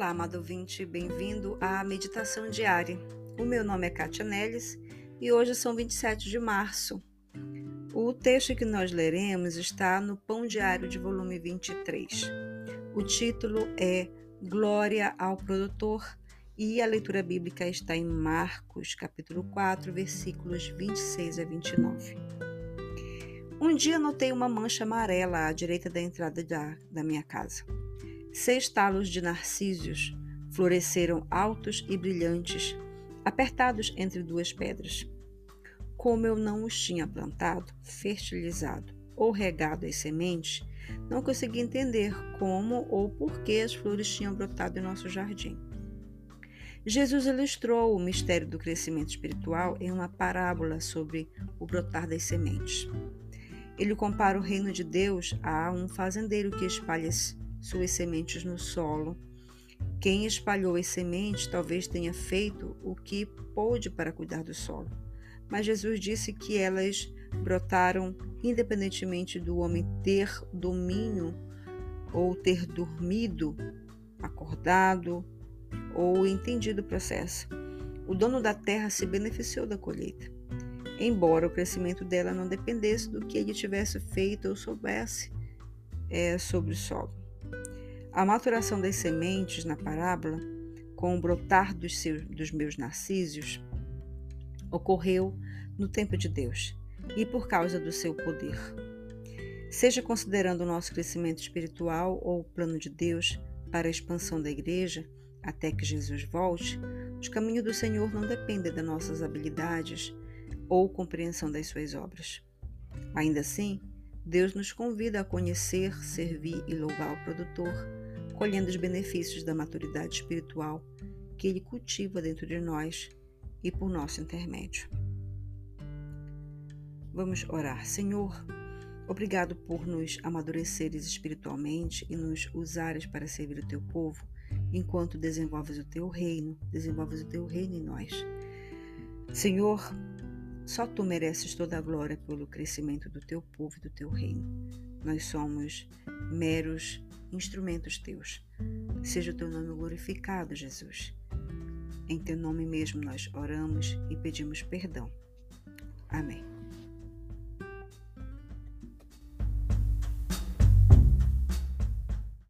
Olá, amado ouvinte, bem-vindo à meditação diária. O meu nome é Kátia Neles e hoje são 27 de março. O texto que nós leremos está no Pão Diário de volume 23. O título é Glória ao Produtor e a leitura bíblica está em Marcos, capítulo 4, versículos 26 a 29. Um dia notei uma mancha amarela à direita da entrada da, da minha casa. Seis talos de narcísios floresceram altos e brilhantes, apertados entre duas pedras. Como eu não os tinha plantado, fertilizado ou regado as sementes, não consegui entender como ou por que as flores tinham brotado em nosso jardim. Jesus ilustrou o mistério do crescimento espiritual em uma parábola sobre o brotar das sementes. Ele compara o reino de Deus a um fazendeiro que espalha suas sementes no solo. Quem espalhou as sementes talvez tenha feito o que pôde para cuidar do solo, mas Jesus disse que elas brotaram independentemente do homem ter domínio ou ter dormido, acordado ou entendido o processo. O dono da terra se beneficiou da colheita, embora o crescimento dela não dependesse do que ele tivesse feito ou soubesse é, sobre o solo. A maturação das sementes na parábola, com o brotar dos, seus, dos meus narcísios, ocorreu no tempo de Deus e por causa do seu poder. Seja considerando o nosso crescimento espiritual ou o plano de Deus para a expansão da igreja até que Jesus volte, os caminhos do Senhor não dependem das nossas habilidades ou compreensão das suas obras. Ainda assim, Deus nos convida a conhecer, servir e louvar o produtor colhendo os benefícios da maturidade espiritual que Ele cultiva dentro de nós e por nosso intermédio. Vamos orar. Senhor, obrigado por nos amadureceres espiritualmente e nos usares para servir o teu povo, enquanto desenvolves o teu reino, desenvolves o teu reino em nós. Senhor, só tu mereces toda a glória pelo crescimento do teu povo e do teu reino. Nós somos meros instrumentos teus. Seja o teu nome glorificado, Jesus. Em teu nome mesmo nós oramos e pedimos perdão. Amém.